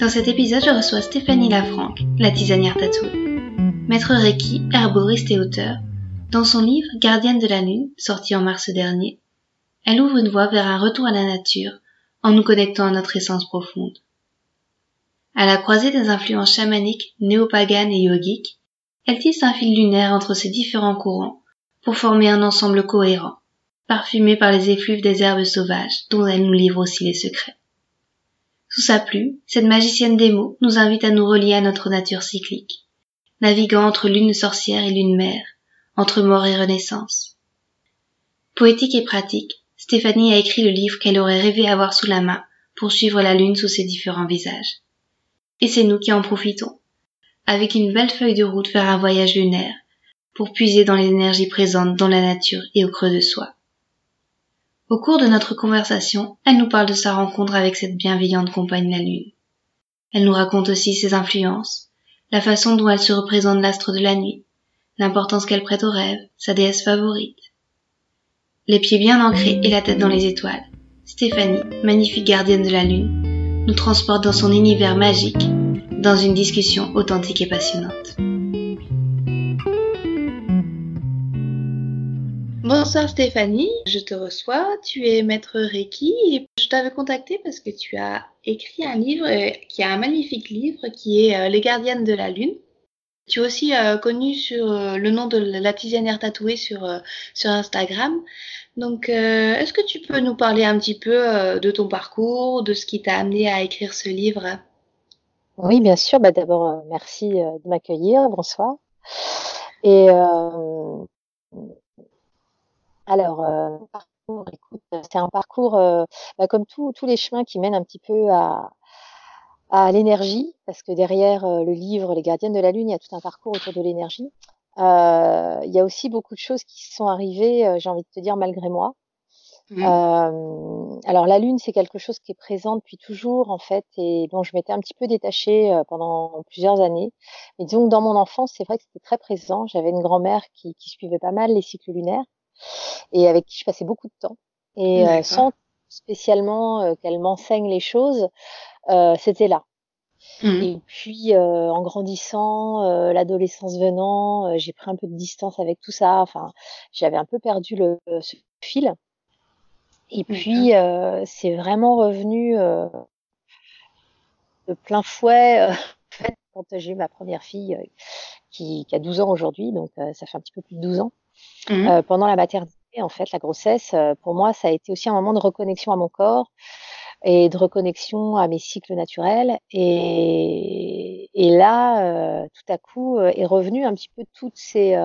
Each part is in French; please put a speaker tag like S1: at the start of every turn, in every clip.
S1: Dans cet épisode, je reçois Stéphanie Lafranc, la tisanière tatouée. Maître Reiki, herboriste et auteur, dans son livre Gardienne de la Lune, sorti en mars dernier, elle ouvre une voie vers un retour à la nature en nous connectant à notre essence profonde. À la croisée des influences chamaniques, néopaganes et yogiques, elle tisse un fil lunaire entre ces différents courants pour former un ensemble cohérent, parfumé par les effluves des herbes sauvages dont elle nous livre aussi les secrets. Sous sa plume, cette magicienne des mots nous invite à nous relier à notre nature cyclique, naviguant entre lune sorcière et lune mère, entre mort et renaissance. Poétique et pratique, Stéphanie a écrit le livre qu'elle aurait rêvé avoir sous la main pour suivre la lune sous ses différents visages. Et c'est nous qui en profitons, avec une belle feuille de route vers un voyage lunaire, pour puiser dans les énergies présentes dans la nature et au creux de soi. Au cours de notre conversation, elle nous parle de sa rencontre avec cette bienveillante compagne la Lune. Elle nous raconte aussi ses influences, la façon dont elle se représente l'astre de la nuit, l'importance qu'elle prête aux rêves, sa déesse favorite. Les pieds bien ancrés et la tête dans les étoiles, Stéphanie, magnifique gardienne de la Lune, nous transporte dans son univers magique, dans une discussion authentique et passionnante. Bonsoir Stéphanie, je te reçois. Tu es maître Reiki et je t'avais contacté parce que tu as écrit un livre euh, qui est un magnifique livre qui est euh, Les gardiennes de la lune. Tu es aussi euh, connu sur le nom de la tisanière tatouée sur, sur Instagram. Donc, est-ce que tu peux nous parler un petit peu de ton parcours, de ce qui t'a amené à écrire ce livre?
S2: Oui, bien sûr. Bah, D'abord, merci de m'accueillir. Bonsoir. Et alors, euh, c'est un parcours euh, bah, comme tous les chemins qui mènent un petit peu à, l'énergie, parce que derrière euh, le livre Les gardiennes de la Lune, il y a tout un parcours autour de l'énergie. il y a aussi beaucoup de choses qui sont arrivées, j'ai envie de te dire, malgré moi. Mmh. alors la lune, c'est quelque chose qui est présent depuis toujours en fait, et dont je m'étais un petit peu détachée pendant plusieurs années. Mais disons que dans mon enfance, c'est vrai que c'était très présent. J'avais une grand-mère qui, qui, suivait pas mal les cycles lunaires, et avec qui je passais beaucoup de temps. Et euh, sans spécialement euh, qu'elle m'enseigne les choses, euh, c'était là. Mmh. Et puis en grandissant, l'adolescence venant, j'ai pris un peu de distance avec tout ça. Enfin, j'avais un peu perdu le ce fil. Et puis c'est vraiment revenu de plein fouet quand j'ai eu ma première fille qui, qui, a 12 ans aujourd'hui, donc ça fait un petit peu plus de 12 ans. Mmh. Euh, pendant la maternité, en fait, la grossesse, euh, pour moi, ça a été aussi un moment de reconnexion à mon corps et de reconnexion à mes cycles naturels. Et, là, euh, tout à coup, est revenu un petit peu toutes ces,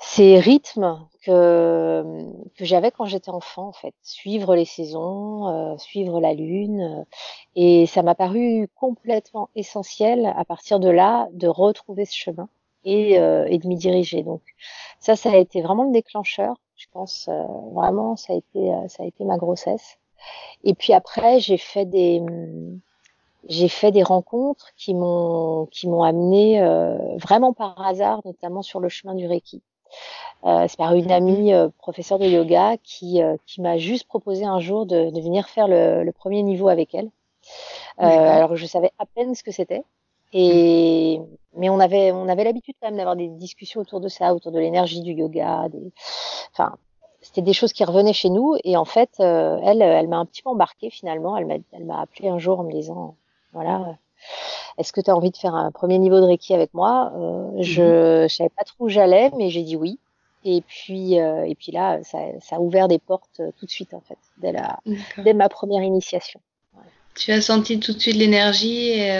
S2: ces rythmes que, que j'avais quand j'étais enfant, en fait. Suivre les saisons, suivre la lune. et ça m'a paru complètement essentiel à partir de là de retrouver ce chemin et, et de m'y diriger. Donc, ça, ça a été vraiment le déclencheur. Je pense euh, vraiment, ça a été, euh, ça a été ma grossesse. Et puis après, j'ai fait des, j'ai fait des rencontres qui m'ont, qui m'ont amené euh, vraiment par hasard, notamment sur le chemin du Reiki. c'est par une amie professeure de yoga qui, qui m'a juste proposé un jour de, de venir faire le, le, premier niveau avec elle. alors je savais à peine ce que c'était. Et on avait on avait l'habitude quand même d'avoir des discussions autour de ça, autour de l'énergie du yoga, des, enfin c'était des choses qui revenaient chez nous. Et en fait euh, elle elle m'a un petit peu embarquée finalement, elle m'a elle m'a appelé un jour en me disant voilà est-ce que tu as envie de faire un premier niveau de Reiki avec moi? Euh, Je ne savais pas trop où j'allais, mais j'ai dit oui. Et puis, euh, et puis là, ça, ça, a ouvert des portes tout de suite, en fait, dès, la, dès ma première initiation.
S1: Tu as senti tout de suite l'énergie et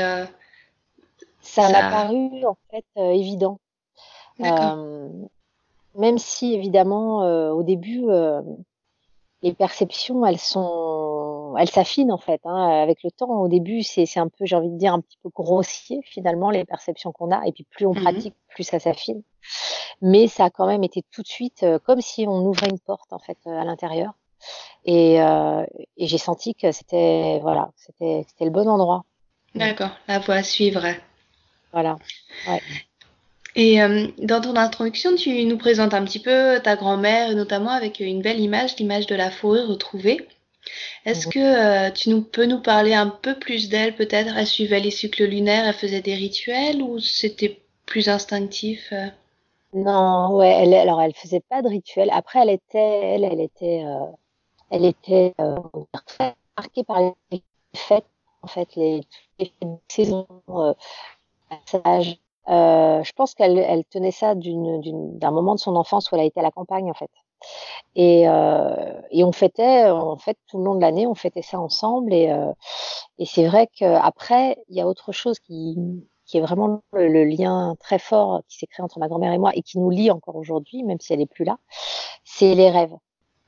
S2: ça m'a paru en fait euh, évident. Euh, même si évidemment euh, au début les perceptions, elles sont, elles s'affinent en fait. Hein, avec le temps, au début, c'est un peu, j'ai envie de dire, un petit peu grossier finalement les perceptions qu'on a. Et puis plus on mmh pratique, plus ça s'affine. Mais ça a quand même été tout de suite comme si on ouvrait une porte en fait à l'intérieur. Et, euh, et j'ai senti que c'était voilà, c'était le bon endroit.
S1: D'accord, la voie à suivre.
S2: Voilà. Ouais.
S1: Et euh, dans ton introduction, tu nous présentes un petit peu ta grand-mère, notamment avec une belle image, l'image de la fourrure retrouvée. Est-ce que euh, tu nous, peux nous parler un peu plus d'elle peut-être? Elle suivait les cycles lunaires, elle faisait des rituels ou c'était plus instinctif euh?
S2: Non, ouais, elle, alors elle faisait pas de rituels. Après, elle était, elle, elle était, elle était très marquée par les fêtes, en fait, les, les saisons, euh, je pense qu'elle elle tenait ça d'un moment de son enfance où elle a été à la campagne en fait. Et, euh, et on fêtait, en fait, tout le long de l'année, on fêtait ça ensemble. Et, euh, et c'est vrai qu'après, il y a autre chose qui, qui est vraiment le, lien très fort qui s'est créé entre ma grand-mère et moi et qui nous lie encore aujourd'hui, même si elle est plus là. C'est les rêves.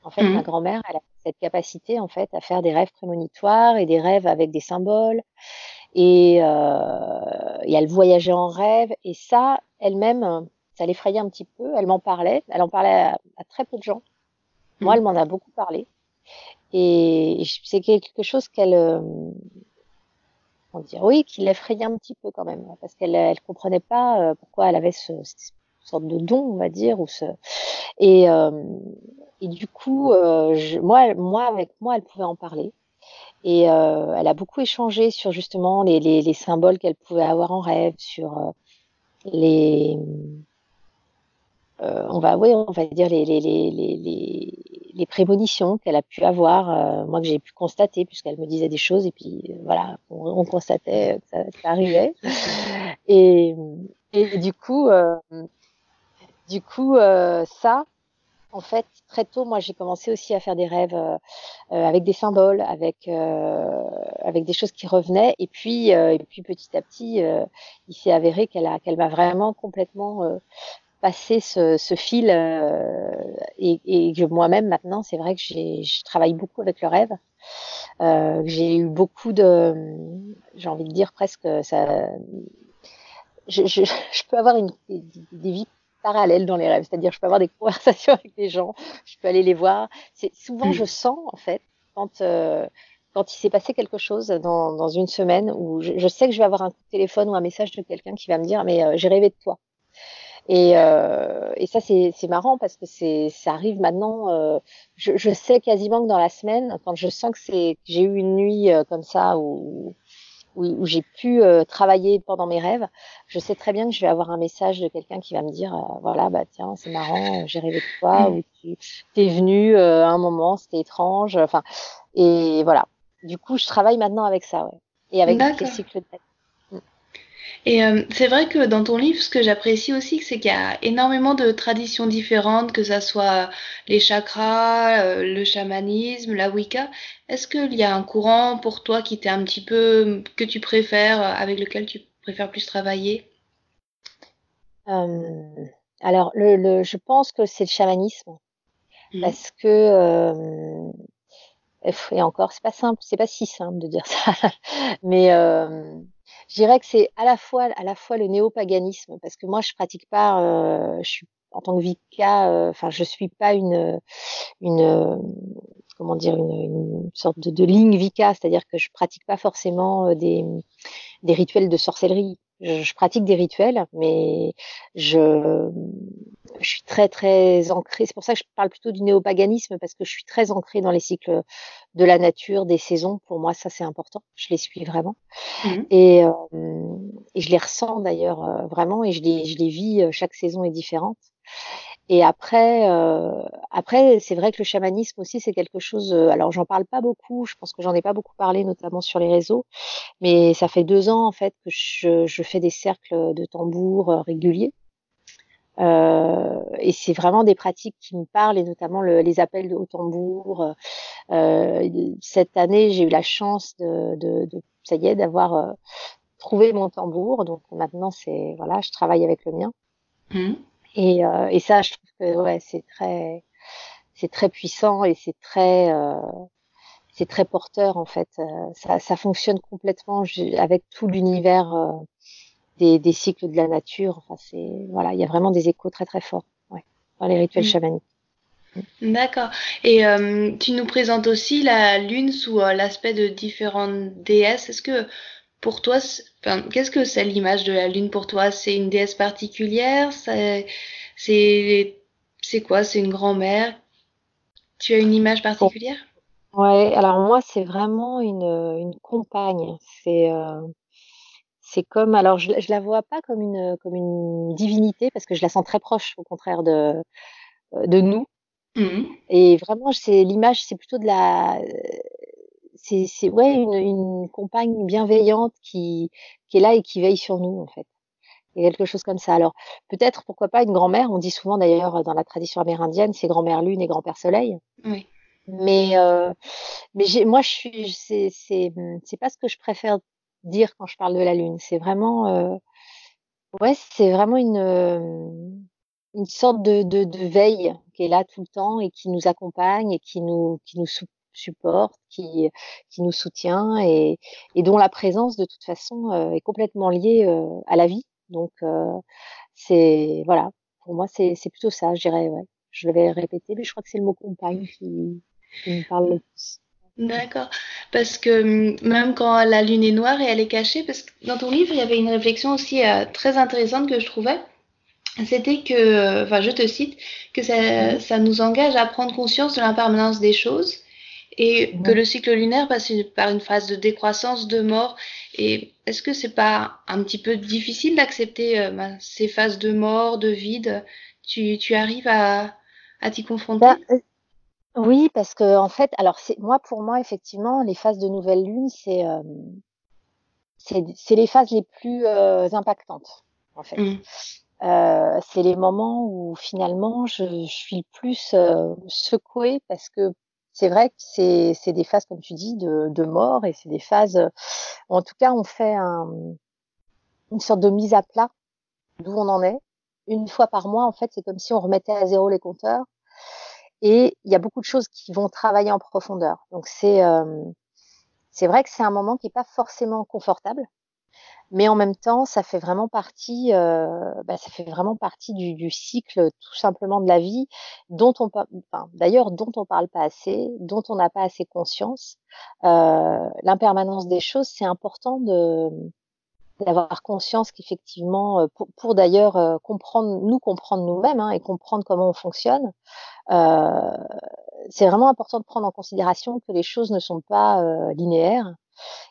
S2: En fait, ma mmh. grand-mère, elle a cette capacité en fait à faire des rêves prémonitoires et des rêves avec des symboles et, euh, et, elle voyageait en rêve. Et ça, elle-même, ça l'effrayait un petit peu. Elle m'en parlait. Elle en parlait à, très peu de gens. Moi, elle m'en a beaucoup parlé. Et c'est quelque chose qu'elle, euh, on dire, oui, qui l'effrayait un petit peu quand même, parce qu'elle, elle comprenait pas euh, pourquoi elle avait ce, cette sorte de don, on va dire, ou ce, et, euh, et du coup, euh, je, moi, moi, avec moi, elle pouvait en parler. Et euh, elle a beaucoup échangé sur justement les, les, les symboles qu'elle pouvait avoir en rêve, sur euh, les, euh, on va, oui, on va dire les, les, les, les, les prémonitions qu'elle a pu avoir, euh, moi que j'ai pu constater, puisqu'elle me disait des choses et puis voilà, on, on constatait que ça, ça arrivait. Et, et du coup, du coup, ça, en fait, très tôt, moi, j'ai commencé aussi à faire des rêves euh, euh, avec des symboles, avec euh, avec des choses qui revenaient. Et puis, et puis petit à petit, il s'est avéré qu'elle a, qu'elle m'a vraiment complètement passé ce, ce fil. et, et que moi-même, maintenant, c'est vrai que j'ai, je travaille beaucoup avec le rêve. j'ai eu beaucoup de, j'ai envie de dire presque ça. Je, je, je peux avoir une, des, des vies parallèle dans les rêves. C'est-à-dire, je peux avoir des conversations avec des gens, je peux aller les voir. C'est souvent, mm. je sens en fait quand euh, quand il s'est passé quelque chose dans, dans une semaine où je, sais que je vais avoir un coup de téléphone ou un message de quelqu'un qui va me dire mais euh, j'ai rêvé de toi. Et, euh, et ça c'est marrant parce que c'est ça arrive maintenant. Je, je, sais quasiment que dans la semaine, quand je sens que c'est j'ai eu une nuit comme ça où où, j'ai pu euh, travailler pendant mes rêves, je sais très bien que je vais avoir un message de quelqu'un qui va me dire euh, voilà bah tiens c'est marrant j'ai rêvé de toi mm. ou tu es venu euh, à un moment c'était étrange enfin et voilà du coup je travaille maintenant avec ça ouais. et avec des cycles de.
S1: Et euh, c'est vrai que dans ton livre, ce que j'apprécie aussi, c'est qu'il y a énormément de traditions différentes, que ça soit les chakras, euh, le chamanisme, la Wicca. Est-ce qu'il y a un courant pour toi qui t'est un petit peu que tu préfères, avec lequel tu préfères plus travailler?
S2: Euh, Alors, le, le, je pense que c'est le chamanisme, mmh. parce que et encore, c'est pas simple, c'est pas si simple de dire ça, mais je dirais que c'est à la fois à la fois le néopaganisme parce que moi je pratique pas euh, je suis en tant que vika euh, enfin je suis pas une une comment dire une, une sorte de, de ligne vika c'est-à-dire que je pratique pas forcément euh, des des rituels de sorcellerie je, je pratique des rituels mais je je suis très très ancrée. C'est pour ça que je parle plutôt du néopaganisme parce que je suis très ancrée dans les cycles de la nature, des saisons. Pour moi, ça c'est important. Je les suis vraiment mmh. et, euh, et, je les ressens d'ailleurs euh, vraiment et je les je les vis. Euh, chaque saison est différente. Et après, euh, après, c'est vrai que le chamanisme aussi, c'est quelque chose. alors, j'en parle pas beaucoup. Je pense que j'en ai pas beaucoup parlé, notamment sur les réseaux. Mais ça fait deux ans en fait que je, je fais des cercles de tambour réguliers. Euh, et c'est vraiment des pratiques qui me parlent, et notamment le, les appels haut tambour. Euh, cette année, j'ai eu la chance de, de, de ça y est, d'avoir euh, trouvé mon tambour. Donc maintenant, c'est voilà, je travaille avec le mien. Mmh. Et, euh, et ça, je trouve que ouais, c'est très c'est très puissant et c'est très c'est très porteur en fait. ça, ça fonctionne complètement avec tout l'univers des, des, cycles de la nature. Enfin, c'est voilà, il y a vraiment des échos très très forts ouais, dans les rituels mmh. chamaniques.
S1: D'accord. Et euh, tu nous présentes aussi la lune sous euh, l'aspect de différentes déesses. Est-ce que pour toi, enfin, qu'est-ce que c'est l'image de la lune pour toi? C'est une déesse particulière? C'est quoi? C'est une grand-mère? Tu as une image particulière?
S2: Ouais. Alors moi, c'est vraiment une, une compagne. C'est euh, c'est comme alors je, je la vois pas comme une comme une divinité parce que je la sens très proche au contraire de de nous Mmh. Et vraiment, c'est l'image, c'est plutôt de la, c'est, c'est ouais une, une, compagne bienveillante qui, qui est là et qui veille sur nous en fait. Il y a quelque chose comme ça. Alors peut-être pourquoi pas une grand-mère. On dit souvent d'ailleurs dans la tradition amérindienne, c'est grand-mère lune et grand-père soleil.
S1: Oui.
S2: Mais euh, mais j'ai, moi je suis, c'est c'est c'est pas ce que je préfère dire quand je parle de la lune. C'est vraiment euh, ouais, c'est vraiment une une sorte de, de, de, veille qui est là tout le temps et qui nous accompagne et qui nous, qui nous supporte, qui, qui nous soutient et, et dont la présence de toute façon euh, est complètement liée euh, à la vie. Donc euh, c'est voilà, pour moi c'est plutôt ça, je dirais. Ouais. Je l'avais répété, mais je crois que c'est le mot compagne qui, qui me parle le plus.
S1: D'accord. Parce que hum, même quand la lune est noire et elle est cachée, parce que dans ton livre, il y avait une réflexion aussi très intéressante que je trouvais c'était que, enfin je te cite, que ça, ça, nous engage à prendre conscience de l'impermanence des choses et que le cycle lunaire passe par une phase de décroissance, de mort. Et est-ce que c'est pas un petit peu difficile d'accepter euh, bah, ces phases de mort, de vide? Tu, tu arrives à, à t'y confronter? Euh,
S2: Oui, parce que en fait, alors c'est moi pour moi effectivement les phases de nouvelle lune c'est euh, c'est les phases les plus euh, impactantes en fait. Mmh. Euh, c'est les moments où finalement je, je suis plus euh, secouée parce que c'est vrai que c'est, des phases, comme tu dis, de, de mort et c'est des phases. en tout cas, on fait un, une sorte de mise à plat d'où on en est. Une fois par mois, en fait, c'est comme si on remettait à zéro les compteurs. Et il y a beaucoup de choses qui vont travailler en profondeur. Donc c'est euh, c'est vrai que c'est un moment qui est pas forcément confortable mais en même temps, ça fait vraiment partie, euh, bah, ça fait vraiment partie du, du, cycle tout simplement de la vie, dont on, d'ailleurs, dont on parle pas assez, dont on n'a pas assez conscience. Euh, L'impermanence des choses, c'est important de d'avoir conscience qu'effectivement, euh, pour, pour d'ailleurs euh, comprendre, nous comprendre nous-mêmes hein, et comprendre comment on fonctionne, euh, c'est vraiment important de prendre en considération que les choses ne sont pas euh, linéaires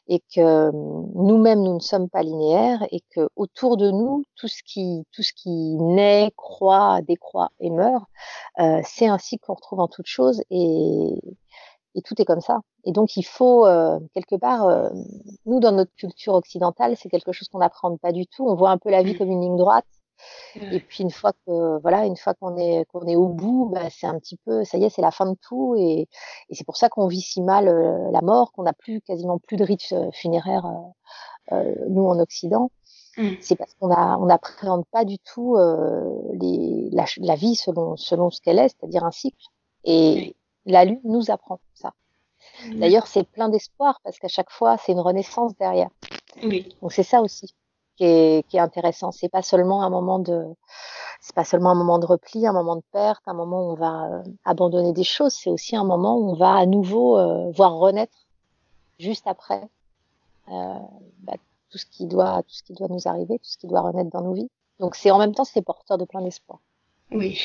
S2: et que nous-mêmes nous ne sommes pas linéaires et que autour de nous tout ce qui tout ce qui naît, croît, décroît et meurt, euh, c'est ainsi qu'on retrouve en toute chose et, et tout est comme ça. Et donc il faut euh, quelque part, euh, nous dans notre culture occidentale, c'est quelque chose qu'on n'apprend pas du tout. On voit un peu la vie mmh. comme une ligne droite et puis une fois que voilà, une fois qu'on est qu'on est au bout, bah, c'est un petit peu, ça y est, c'est la fin de tout, et, et c'est pour ça qu'on vit si mal euh, la mort, qu'on n'a plus quasiment plus de rites euh, funéraires euh, nous en Occident. Mmh. C'est parce qu'on a on n'appréhende pas du tout les, la, la, vie selon selon ce qu'elle est, c'est-à-dire un cycle. Et la lune nous apprend ça. Mmh. D'ailleurs, c'est plein d'espoir parce qu'à chaque fois, c'est une renaissance derrière.
S1: Oui.
S2: Donc c'est ça aussi qui est, qui est intéressant. C'est pas seulement un moment de, c'est pas seulement un moment de repli, un moment de perte, un moment où on va euh, abandonner des choses. C'est aussi un moment où on va à nouveau euh, voir renaître juste après euh, bah, tout ce qui doit, tout ce qui doit nous arriver, tout ce qui doit renaître dans nos vies. Donc c'est en même temps c'est porteur de plein d'espoir.
S1: Oui.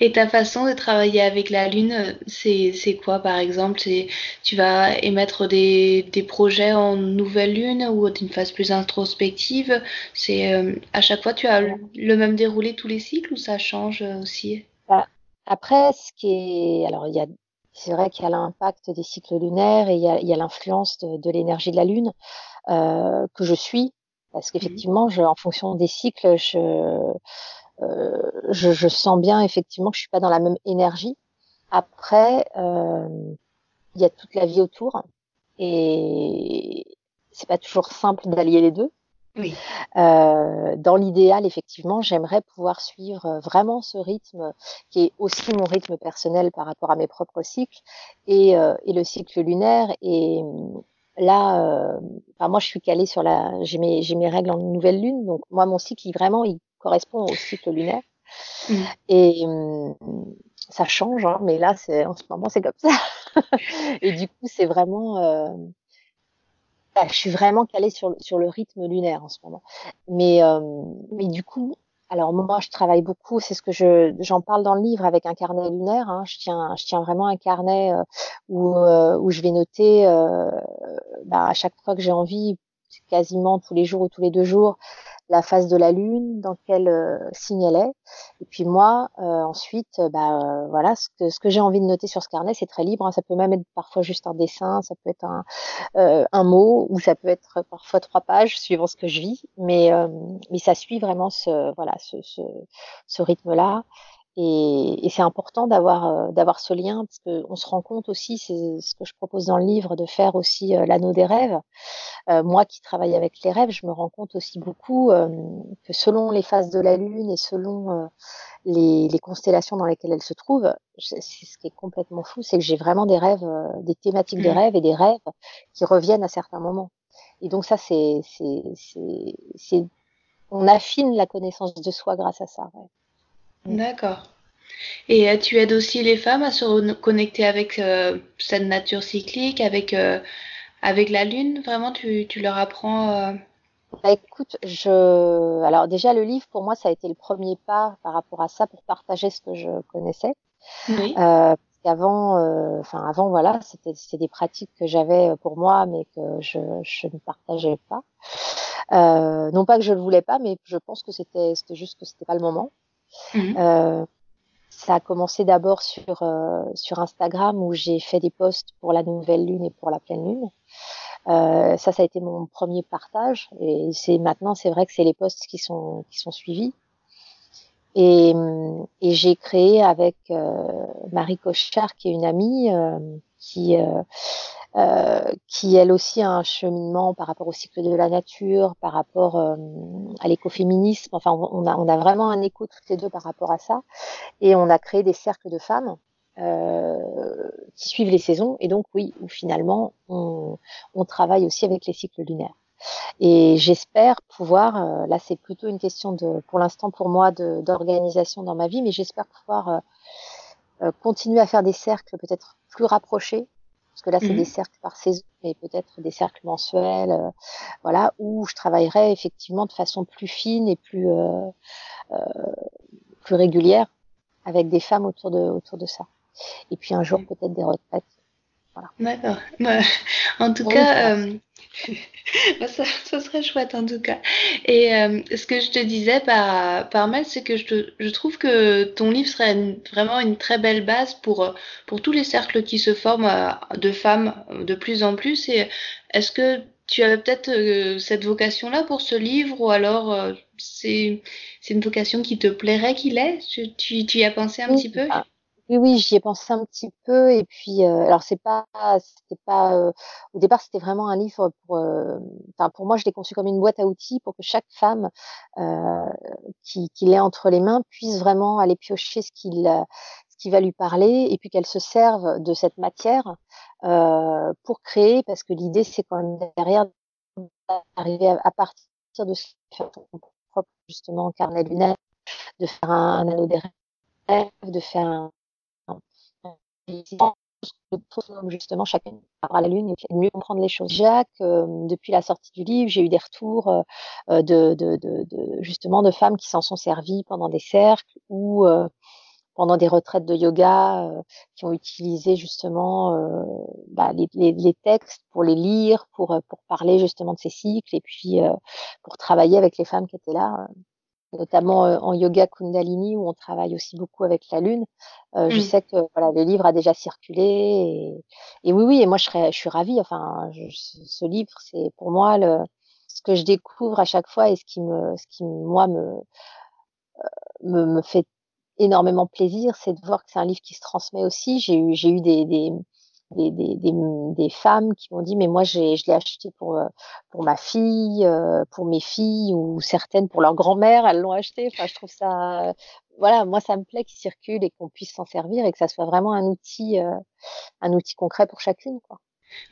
S1: Et ta façon de travailler avec la Lune, c'est, c'est quoi par exemple? Tu vas émettre des, des projets en nouvelle Lune ou d'une phase plus introspective? C'est euh, À chaque fois, tu as le même déroulé tous les cycles ou ça change aussi?
S2: Bah, Après, ce qui est. Alors, il y a. C'est vrai qu'il y a l'impact des cycles lunaires et il y a, l'influence de, de l'énergie de la Lune euh, que je suis. Parce mmh qu'effectivement, en fonction des cycles, je, euh, je, je, sens bien effectivement que je suis pas dans la même énergie. Après, euh, il y a toute la vie autour et c'est pas toujours simple d'allier les deux. Oui. Euh, dans l'idéal, effectivement, j'aimerais pouvoir suivre euh, vraiment ce rythme qui est aussi mon rythme personnel par rapport à mes propres cycles et, euh, et le cycle lunaire. Et là, moi, je suis calée sur la, j'ai mes, j'ai mes règles en nouvelle lune, donc moi, mon cycle, il, vraiment, il correspond au cycle lunaire. Mmh. Et ça change, hein, mais là, c'est en ce moment, c'est comme ça. et du coup, c'est vraiment bah, je suis vraiment calée sur, sur le rythme lunaire en ce moment. Mais, euh, mais du coup, alors moi, je travaille beaucoup, c'est ce que je j'en parle dans le livre avec un carnet lunaire. Hein. Je tiens je tiens vraiment un carnet euh, où euh, où je vais noter bah, à chaque fois que j'ai envie, quasiment tous les jours ou tous les deux jours, la phase de la lune, dans quel euh, signe elle est. Et puis moi, euh, ensuite, euh, bah, voilà, ce que, ce que j'ai envie de noter sur ce carnet, c'est très libre. Hein. Ça peut même être parfois juste un dessin, ça peut être un, un mot, ou ça peut être parfois trois pages, suivant ce que je vis. Mais, mais ça suit vraiment ce, voilà, ce, ce, ce rythme-là. Et, et c'est important d'avoir euh, d'avoir ce lien parce qu'on se rend compte aussi, c'est ce que je propose dans le livre, de faire aussi euh, l'anneau des rêves. Euh, moi qui travaille avec les rêves, je me rends compte aussi beaucoup que selon les phases de la lune et selon les, les, constellations dans lesquelles elle se trouve, c'est ce qui est complètement fou, c'est que j'ai vraiment des rêves, des thématiques de mmh. rêves et des rêves qui reviennent à certains moments. Et donc ça, c'est c'est on affine la connaissance de soi grâce à ça. Ouais.
S1: Mm. D'accord. Et euh, tu aides aussi les femmes à se reconnecter avec euh, cette nature cyclique, avec, euh, avec la lune? Vraiment, tu, tu leur apprends
S2: bah, écoute, je alors déjà le livre pour moi ça a été le premier pas par rapport à ça pour partager ce que je connaissais. Oui. Avant, enfin avant voilà, c'était des pratiques que j'avais pour moi mais que je, je ne partageais pas. Non pas que je le voulais pas, mais je pense que c'était c'était juste que c'était pas le moment. Mhm. Euh, ça a commencé d'abord sur, euh, sur Instagram où j'ai fait des posts pour la nouvelle lune et pour la pleine lune. Euh, ça, ça a été mon premier partage. Et c'est maintenant, c'est vrai que c'est les posts qui sont qui sont suivis. Et, et j'ai créé avec Marie Cochard, qui est une amie, qui qui elle aussi a un cheminement par rapport au cycle de la nature, par rapport euh, à l'écoféminisme. Enfin, on a, vraiment un écho toutes les deux par rapport à ça. Et on a créé des cercles de femmes euh, qui suivent les saisons. Et donc, oui, finalement, on, travaille aussi avec les cycles lunaires. Et j'espère pouvoir, euh, là c'est plutôt une question de, pour l'instant pour moi, d'organisation dans ma vie, mais j'espère pouvoir euh, continuer à faire des cercles peut-être plus rapprochés parce que là c'est des mmh. cercles par saison et peut-être des cercles mensuels, euh, voilà, où je travaillerai effectivement de façon plus fine et plus euh, euh, plus régulière avec des femmes autour de autour de ça. Et puis un jour mmh. peut-être des retraites
S1: D'accord. Bah, en tout cas, euh, bah, ça, serait chouette en tout cas. Et euh, ce que je te disais par, par mail, c'est que je, je trouve que ton livre serait vraiment une très belle base pour, pour tous les cercles qui se forment euh, de femmes de plus en plus. Et est-ce que tu avais peut-être cette vocation-là pour ce livre ou alors c'est c'est une vocation qui te plairait qu'il ait tu, tu, tu, y as pensé un petit peu?
S2: Ah, oui, oui, j'y ai pensé un petit peu et puis euh, alors c'est pas c'était pas euh, au départ c'était vraiment un livre pour euh, enfin pour moi je l'ai conçu comme une boîte à outils pour que chaque femme qui, qui l'ait entre les mains puisse vraiment aller piocher ce qu'il qui va lui parler et puis qu'elle se serve de cette matière pour créer parce que l'idée c'est quand même derrière d'arriver à, partir de ce faire ton propre justement carnet lunaire de faire un, un anneau des rêves de faire un, justement chacun à la lune mieux comprendre les choses. Jacques, euh, depuis la sortie du livre, j'ai eu des retours euh, euh, de, justement de femmes qui s'en sont servies pendant des cercles ou pendant des retraites de yoga, qui ont utilisé justement bah, les, les, les, textes pour les lire, pour pour parler justement de ces cycles et puis pour travailler avec les femmes qui étaient là notamment euh, en yoga Kundalini où on travaille aussi beaucoup avec la lune. Euh, Je mmh. sais que voilà, le livre a déjà circulé et, et oui, oui, et moi je, serais, je suis ravie. Enfin, je, ce livre, c'est pour moi le, ce que je découvre à chaque fois et ce qui me, ce qui moi me, me, me fait énormément plaisir, c'est de voir que c'est un livre qui se transmet aussi. J'ai eu, j'ai eu des, des, des, des, des, des, femmes qui m'ont dit mais moi j'ai je l'ai acheté pour pour ma fille pour mes filles ou certaines pour leur grand-mère elles l'ont acheté enfin je trouve ça voilà moi ça me plaît qu'il circule et qu'on puisse s'en servir et que ça soit vraiment un outil un outil concret pour chacune quoi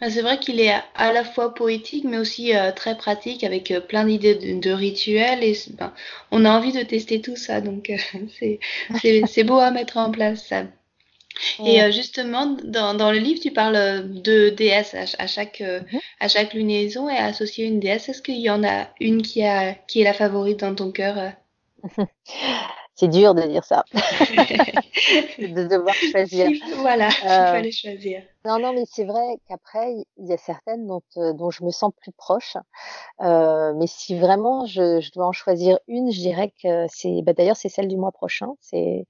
S1: bah, c'est vrai qu'il est à la fois poétique, mais aussi euh, très pratique, avec euh, plein d'idées de, rituels. Et ben, on a envie de tester tout ça, donc euh, c'est beau à mettre en place. Et justement, dans, dans, le livre, tu parles de déesses à, chaque, mhm. à chaque lunaison et associer une déesse. Est-ce qu'il y en a une qui, a, qui est la favorite dans ton cœur
S2: C'est dur de dire ça, de devoir choisir.
S1: voilà, il euh, fallait choisir.
S2: Non, non, mais c'est vrai qu'après, il y a certaines dont, euh, dont je me sens plus proche. Euh, mais si vraiment je, je, dois en choisir une, je dirais que c'est, bah, d'ailleurs, c'est celle du mois prochain. C'est,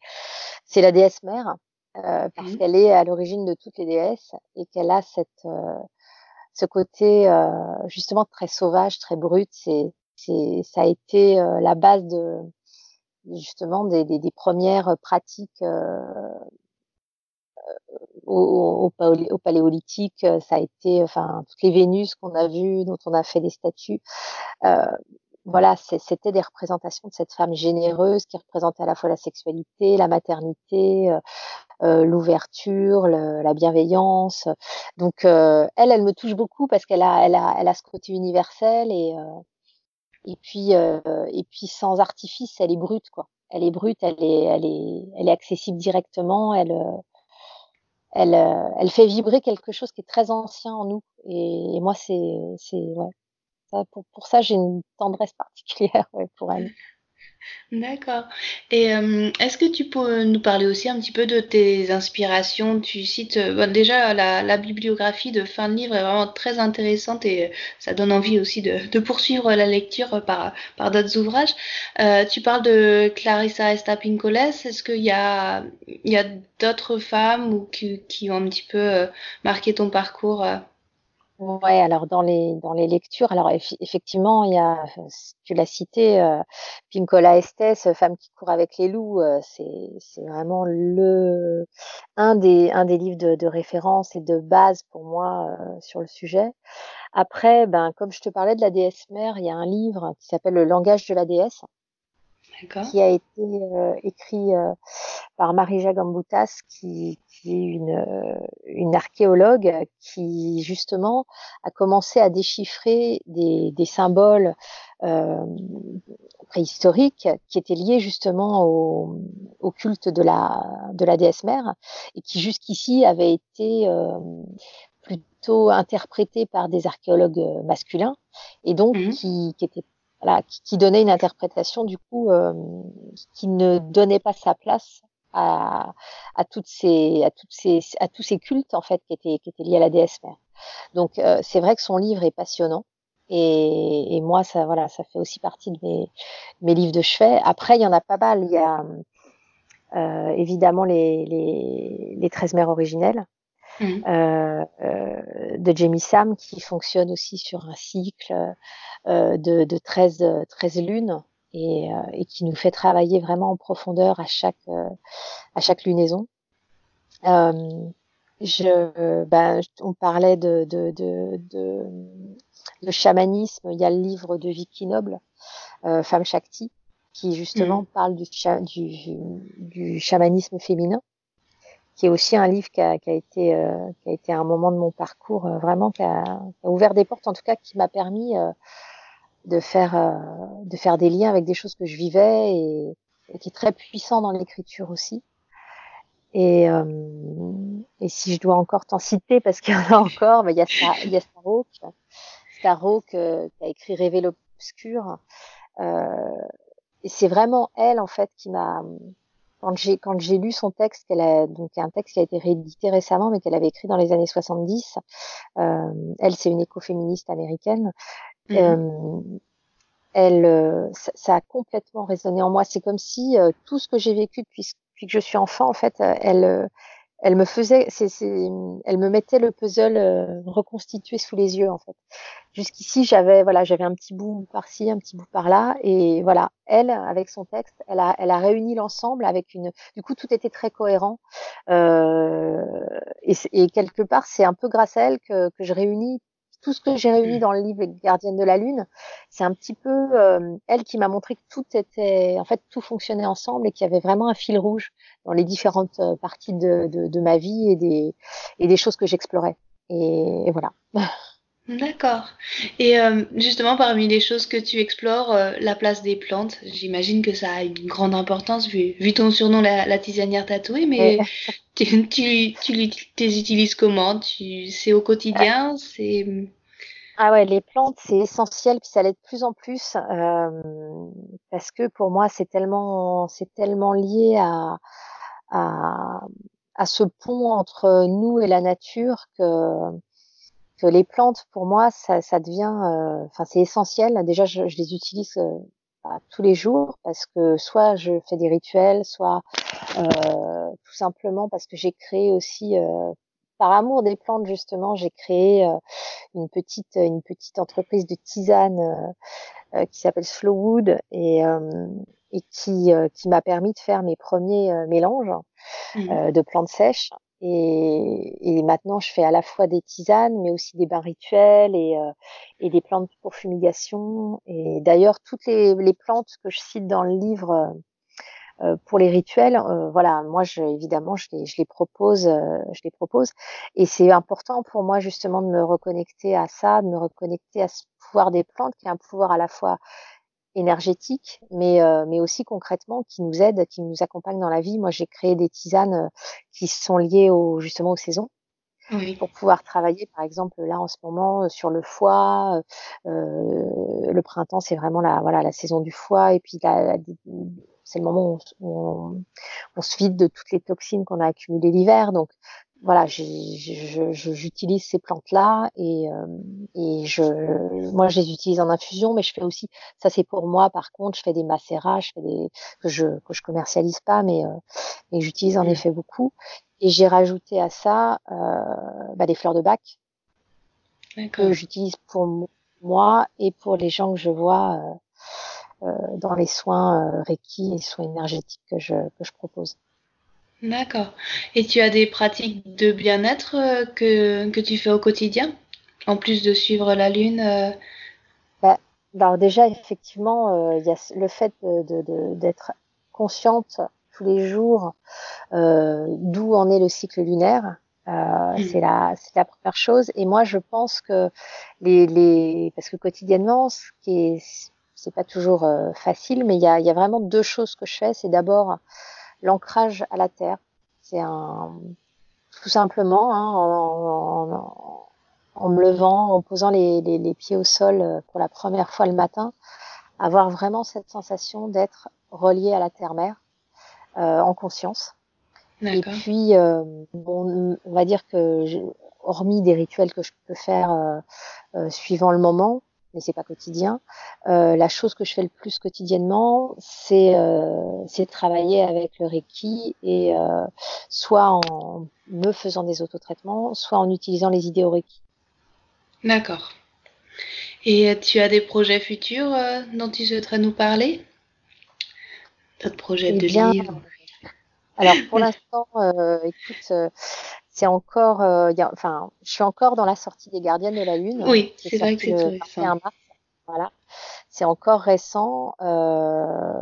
S2: c'est la déesse mère, euh, parce mmh. qu'elle est à l'origine de toutes les déesses et qu'elle a cette, euh, ce côté justement très sauvage, très brut. C'est, c'est, ça a été la base de justement des, des, des premières pratiques euh, au, au, au, paléolithique, ça a été, enfin, toutes les Vénus qu'on a vues, dont on a fait des statues, euh, voilà, c'était des représentations de cette femme généreuse qui représentait à la fois la sexualité, la maternité, euh, euh l'ouverture, la bienveillance. Donc, euh, elle, elle me touche beaucoup parce qu'elle a, elle a, elle a ce côté universel et, euh, et puis, euh, et puis sans artifice, elle est brute, quoi. Elle est brute, elle est, elle est, elle est accessible directement. Elle, euh, elle, euh, elle fait vibrer quelque chose qui est très ancien en nous. Et, moi, c'est, c'est, ouais. pour, pour ça, j'ai une tendresse particulière ouais, pour elle.
S1: D'accord. Et euh, est-ce que tu peux nous parler aussi un petit peu de tes inspirations? Tu cites euh, déjà la, la bibliographie de fin de livre est vraiment très intéressante et euh, ça donne envie aussi de, de poursuivre la lecture par, par d'autres ouvrages. Euh, tu parles de Clarissa Estapincoles. Est-ce qu'il y a, y a d'autres femmes ou qui, qui ont un petit peu marqué ton parcours?
S2: Ouais, alors dans les dans les lectures, alors effectivement, il y a, tu l'as cité, euh, Pincola Estes, Femme qui court avec les loups, euh, c'est c'est vraiment le un des un des livres de, de référence et de base pour moi euh, sur le sujet. Après, ben comme je te parlais de la déesse mère, il y a un livre qui s'appelle Le langage de la déesse qui a été euh, écrit euh, par Marija Gamboutas, qui, qui est une, euh, une, archéologue qui justement a commencé à déchiffrer des, des symboles préhistoriques qui étaient liés justement au, au, culte de la, de la déesse mère et qui jusqu'ici avaient été plutôt interprétés par des archéologues masculins et donc mmh qui, qui étaient qui, donnait une interprétation du coup euh, qui ne donnait pas sa place à, toutes ces, à toutes ces, à tous ces cultes en fait qui étaient, qui étaient liés à la déesse mère. Donc euh, c'est vrai que son livre est passionnant. Et, et, moi, ça, voilà, ça fait aussi partie de mes, mes livres de chevet. Après, il y en a pas mal. Il y a euh, évidemment les, les, les 13 mères originelles, Mmh. Euh, euh, de Jamie Sam qui fonctionne aussi sur un cycle euh, de, de 13, 13 lunes et, euh, et, qui nous fait travailler vraiment en profondeur à chaque, euh, à chaque lunaison. je, ben, on parlait de, de, de, de, de, chamanisme. Il y a le livre de Vicky Noble, Femme Shakti, qui justement mmh. parle du, du, du, chamanisme féminin qui est aussi un livre qui a, qui a été euh, qui a été un moment de mon parcours euh, vraiment qui a, qui a, ouvert des portes en tout cas qui m'a permis euh, de faire euh, de faire des liens avec des choses que je vivais et, et qui est très puissant dans l'écriture aussi. Et, et si je dois encore t'en citer parce qu'il y en a encore il y a Star, il y a Starhawk qui a écrit Rêver l'obscur et c'est vraiment elle en fait qui m'a quand j'ai quand j'ai lu son texte, qu'elle a donc un texte qui a été réédité récemment, mais qu'elle avait écrit dans les années 70. Euh, elle, c'est une écoféministe américaine. Mmh. Euh, elle, euh, ça, ça, a complètement résonné en moi. C'est comme si euh, tout ce que j'ai vécu depuis, depuis, que je suis enfant, en fait, elle, elle me faisait, c'est, elle me mettait le puzzle euh, reconstitué sous les yeux en fait. Jusqu'ici, j'avais voilà, j'avais un petit bout par-ci, un petit bout par-là, et voilà, elle avec son texte, elle a, elle a réuni l'ensemble avec une. Du coup, tout était très cohérent, euh, et, et, quelque part, c'est un peu grâce à elle que, que je réunis tout ce que j'ai réuni dans le livre Gardienne de la Lune, c'est un petit peu euh, elle qui m'a montré que tout était, en fait, tout fonctionnait ensemble et qu'il y avait vraiment un fil rouge dans les différentes euh, parties de, de, de ma vie et des, et des choses que j'explorais. Et, et, voilà.
S1: D'accord. Et euh, justement, parmi les choses que tu explores, euh, la place des plantes, j'imagine que ça a une grande importance vu, vu ton surnom, la, la tisanière tatouée, mais tu, tu, tu, les utilises comment? Tu, C'est au quotidien? C'est
S2: ah ouais, les plantes, c'est essentiel, puis ça l'est de plus en plus, euh, parce que pour moi, c'est tellement, c'est tellement lié à, à, à, ce pont entre nous et la nature que, que les plantes, pour moi, ça, ça devient, euh, enfin, c'est essentiel. Déjà, je, je les utilise euh, bah, tous les jours parce que soit je fais des rituels, soit euh, tout simplement parce que j'ai créé aussi par amour des plantes justement, j'ai créé euh, une petite une petite entreprise de tisane qui s'appelle Slowwood et et qui qui m'a permis de faire mes premiers mélanges mmh. de plantes sèches et, et, maintenant, je fais à la fois des tisanes, mais aussi des bains rituels et, et des plantes pour fumigation. Et d'ailleurs, toutes les, les, plantes que je cite dans le livre euh, pour les rituels, euh, voilà, moi, je, évidemment, je les, je les propose, euh, je les propose, et c'est important pour moi justement de me reconnecter à ça, de me reconnecter à ce pouvoir des plantes, qui est un pouvoir à la fois énergétique, mais mais aussi concrètement qui nous aide, qui nous accompagne dans la vie. Moi, j'ai créé des tisanes qui sont liées au justement aux saisons. Oui. pour pouvoir travailler par exemple là en ce moment sur le foie euh, le printemps c'est vraiment la voilà la saison du foie et puis la, la, c'est le moment où on, se vide de toutes les toxines qu'on a accumulées l'hiver. Donc voilà, j'utilise ces plantes-là et, euh, et je, moi je les utilise en infusion, mais je fais aussi, ça c'est pour moi par contre, je fais des macérats, je fais des que je que je commercialise pas, mais euh, mais j'utilise en mmh. effet beaucoup. Et j'ai rajouté à ça euh, bah, des fleurs de bac que j'utilise pour moi et pour les gens que je vois euh, euh, dans les soins euh, Reiki et soins énergétiques que je, que je propose.
S1: D'accord. Et tu as des pratiques de bien-être euh, que, que tu fais au quotidien, en plus de suivre la lune
S2: bah, Alors déjà, effectivement, il y a le fait d'être de, consciente tous les jours euh, d'où en est le cycle lunaire. Euh, mmh. C'est la, la première chose. Et moi, je pense que les, les, parce que quotidiennement, ce qui est c'est pas toujours euh, facile, mais il y a, y a, vraiment deux choses que je fais. C'est d'abord l'ancrage à la terre. C'est un tout simplement hein, en, en, en, me levant, en posant les, les, les, pieds au sol euh, pour la première fois le matin, avoir vraiment cette sensation d'être relié à la terre-mère euh, en conscience. Et puis, euh, bon, on va dire que, hormis des rituels que je peux faire euh, suivant le moment, mais c'est pas quotidien. Euh, la chose que je fais le plus quotidiennement, c'est euh, travailler avec le Reiki et euh, soit en me faisant des autotraitements, soit en utilisant les idées au Reiki.
S1: D'accord. Et tu as des projets futurs euh, dont tu souhaiterais nous parler? D'autres projets eh de livres
S2: Alors pour l'instant, euh, écoute, euh, c'est encore, euh, y a, enfin, je suis encore dans la sortie des Gardiennes de la Lune.
S1: Oui, c'est vrai que c'est récent.
S2: Mars, voilà, c'est encore récent. Euh,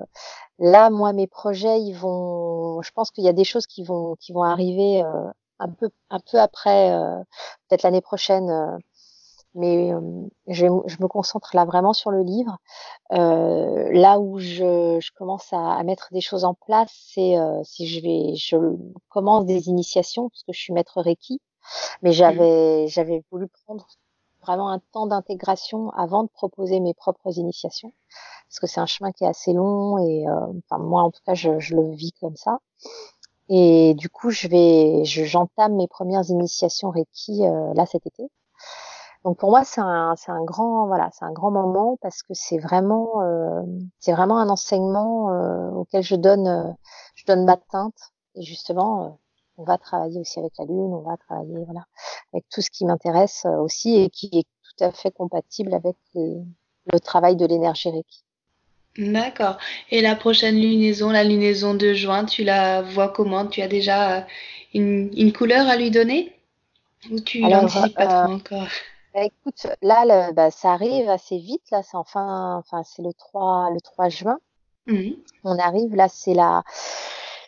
S2: là, moi, mes projets, ils vont, je pense qu'il y a des choses qui vont, qui vont arriver euh, un peu, un peu après, euh, peut-être l'année prochaine euh, mais je, je, me concentre là vraiment sur le livre. Euh, là où je, je commence à, à, mettre des choses en place, c'est euh, si je vais, je commence des initiations puisque je suis maître Reiki, mais j'avais, j'avais voulu prendre vraiment un temps d'intégration avant de proposer mes propres initiations parce que c'est un chemin qui est assez long et euh, enfin moi en tout cas je, je, le vis comme ça. Et du coup, je vais, j'entame mes premières initiations Reiki euh, là cet été. Donc pour moi c'est un c'est un grand voilà c'est un grand moment parce que c'est vraiment euh, c'est vraiment un enseignement euh, auquel je donne euh, je donne ma teinte et justement on va travailler aussi avec la Lune, on va travailler voilà avec tout ce qui m'intéresse aussi et qui est tout à fait compatible avec le travail de l'énergie Reiki.
S1: D'accord. Et la prochaine lunaison, la lunaison de juin, tu la vois comment? Tu as déjà une, couleur à lui donner? Ou tu l'anticipes pas trop encore?
S2: Bah, écoute, là, bah, ça arrive assez vite. Là, c'est enfin, enfin, c'est le 3, le 3 juin. Mmh. On arrive là, c'est la,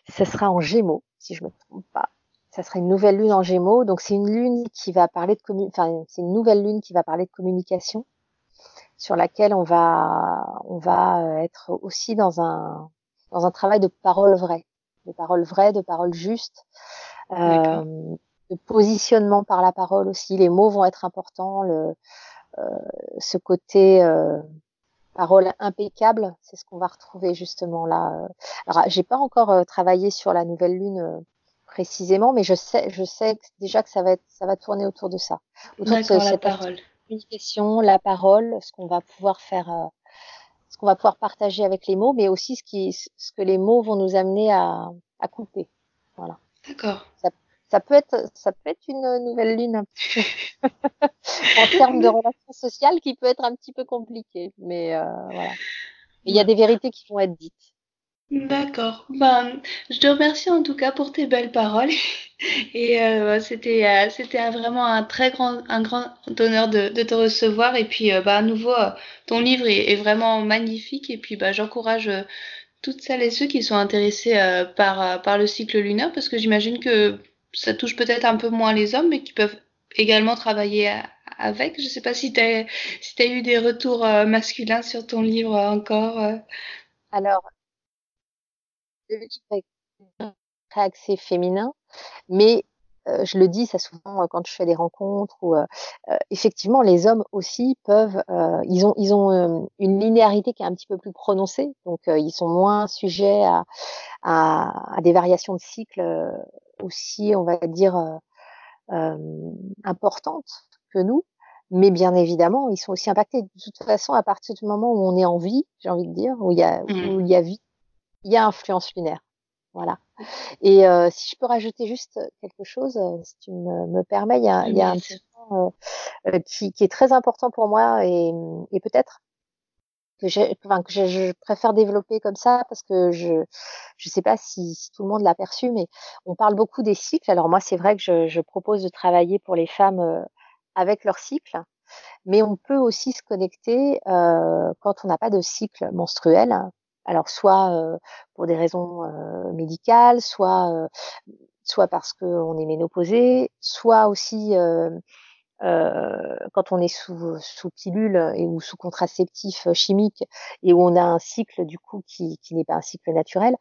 S2: ça sera en Gémeaux, si je me trompe pas. Ça sera une nouvelle lune en Gémeaux. Donc c'est une lune qui va parler de commun... enfin, c'est une nouvelle lune qui va parler de communication, sur laquelle on va, on va euh, être aussi dans un, dans un travail de parole vraie, de parole vraie, de parole juste. Euh, de positionnement par la parole aussi. Les mots vont être importants. Le, euh, ce côté euh, parole impeccable, c'est ce qu'on va retrouver justement là. Alors, j'ai pas encore euh, travaillé sur la nouvelle lune euh, précisément, mais je sais, je sais déjà que ça va être, ça va tourner autour de ça, autour de
S1: cette parole.
S2: communication, la parole, ce qu'on va pouvoir faire, euh, ce qu'on va pouvoir partager avec les mots, mais aussi ce qui, ce que les mots vont nous amener à, à couper. Voilà.
S1: D'accord
S2: ça peut être, ça peut être une nouvelle lune en termes de relations sociales qui peut être un petit peu compliquée, mais euh, voilà. il y a des vérités qui vont être dites.
S1: D'accord. Ben, je te remercie en tout cas pour tes belles paroles. Et euh, c'était euh, c'était vraiment un très grand un grand honneur de, de te recevoir. Et puis euh, bah, à nouveau, ton livre est, est, vraiment magnifique. Et puis bah, j'encourage toutes celles et ceux qui sont intéressés par par le cycle lunaire parce que j'imagine que ça touche peut-être un peu moins les hommes, mais qui peuvent également travailler avec. Je ne sais pas si tu as, si eu des retours euh, masculins sur ton livre encore. Euh.
S2: Alors, le livre est axé féminin, mais euh, je le dis ça souvent quand je fais des rencontres où effectivement les hommes aussi peuvent ils ont ils ont une linéarité qui est un petit peu plus prononcée donc ils sont moins sujets à, à, à des variations de cycle aussi, on va dire, euh, euh, importantes que nous. Mais bien évidemment, ils sont aussi impactés. De toute façon, à partir du moment où on est en vie, j'ai envie de dire, où il y a, mmh. où il y a vie, il y a influence lunaire. Voilà. Et euh, si je peux rajouter juste quelque chose, si tu me, me permets, il y a, il y a un point euh, qui, qui, est très important pour moi et, et peut-être que, enfin, que je, je, préfère développer comme ça parce que je ne sais pas si, si, tout le monde l'a perçu, mais on parle beaucoup des cycles. Alors moi, c'est vrai que je, je, propose de travailler pour les femmes euh, avec leur cycle, mais on peut aussi se connecter euh, quand on n'a pas de cycle menstruel. Alors soit euh, pour des raisons euh, médicales, soit soit parce qu'on est ménopausé, soit aussi euh, quand on est sous, sous pilule et ou sous contraceptif chimique et où on a un cycle du coup qui, qui n'est pas un cycle naturel,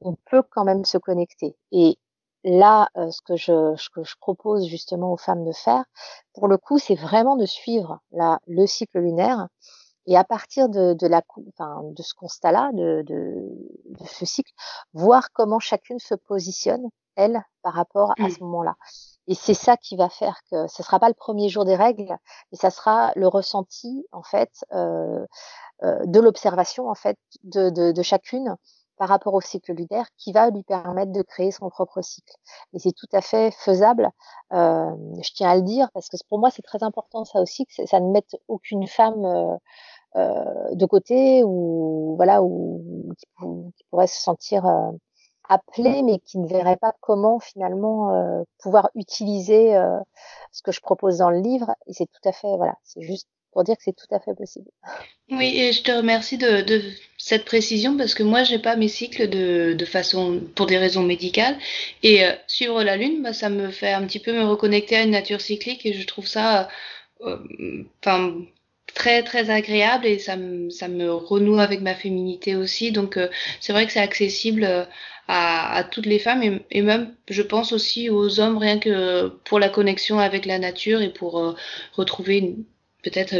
S2: on peut quand même se connecter. Et là, euh, ce que je, ce que je propose justement aux femmes de faire, pour le coup, c'est vraiment de suivre la, le cycle lunaire et à partir de, de, la, enfin, de ce constat-là, de, de, de, ce cycle, voir comment chacune se positionne, elle, par rapport à mmh. ce moment-là. Et c'est ça qui va faire que ce sera pas le premier jour des règles, mais ça sera le ressenti en fait euh, euh, de l'observation en fait de, de, de, chacune par rapport au cycle lunaire qui va lui permettre de créer son propre cycle. Et c'est tout à fait faisable. Euh, je tiens à le dire parce que pour moi c'est très important ça aussi que ça ne mette aucune femme euh, euh de côté ou voilà ou qui, qui pourrait se sentir euh, appelé, mais qui ne verrait pas comment finalement euh, pouvoir utiliser euh, ce que je propose dans le livre. Et c'est tout à fait, voilà, c'est juste pour dire que c'est tout à fait possible.
S1: Oui, et je te remercie de, de cette précision parce que moi, j'ai pas mes cycles de, de façon pour des raisons médicales et euh, suivre la lune, bah, ça me fait un petit peu me reconnecter à une nature cyclique et je trouve ça, enfin très très agréable et ça me, ça me renoue avec ma féminité aussi. Donc euh, c'est vrai que c'est accessible euh, à, à, toutes les femmes et, et, même je pense aussi aux hommes rien que pour la connexion avec la nature et pour euh, retrouver peut-être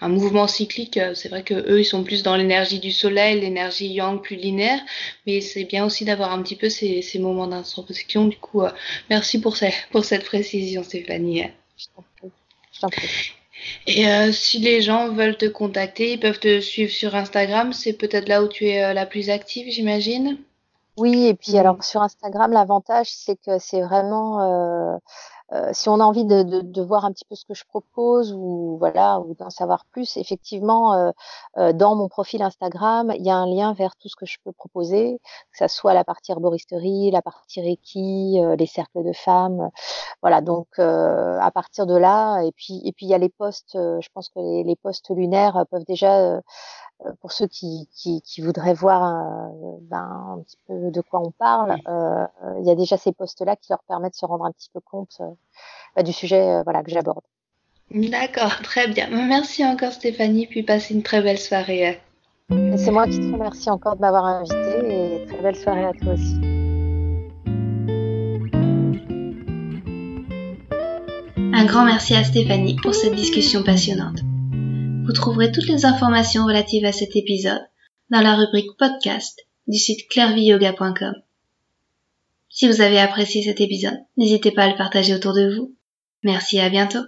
S1: un mouvement cyclique. C'est vrai que eux ils sont plus dans l'énergie du soleil, l'énergie yang plus linéaire, mais c'est bien aussi d'avoir un petit peu ces, ces moments d'introspection. Du coup, merci pour, ces, pour cette précision Stéphanie. Je t'en prie. Et euh, si les gens veulent te contacter, ils peuvent te suivre sur Instagram. C'est peut-être là où tu es euh, la plus active, j'imagine.
S2: Oui, et puis alors sur Instagram, l'avantage, c'est que c'est vraiment euh, si on a envie de, voir un petit peu ce que je propose ou voilà ou d'en savoir plus, effectivement, euh, euh, dans mon profil Instagram, il y a un lien vers tout ce que je peux proposer, que ça soit la partie herboristerie, la partie Reiki, les cercles de femmes, voilà. Donc à partir de là, et puis et puis il y a les posts. je pense que les, les posts lunaires peuvent déjà pour ceux qui, qui, qui voudraient voir un, ben, un, petit peu de quoi on parle, euh, il y a déjà ces postes-là qui leur permettent de se rendre un petit peu compte euh, bah, du sujet euh, voilà, que j'aborde.
S1: D'accord, très bien. Merci encore Stéphanie, puis passez une très belle soirée.
S2: C'est moi qui te remercie encore de m'avoir invité et très belle soirée à toi aussi.
S1: Un grand merci à Stéphanie pour cette discussion passionnante. Vous trouverez toutes les informations relatives à cet épisode dans la rubrique podcast du site clairviyoga.com. Si vous avez apprécié cet épisode, n'hésitez pas à le partager autour de vous. Merci à bientôt.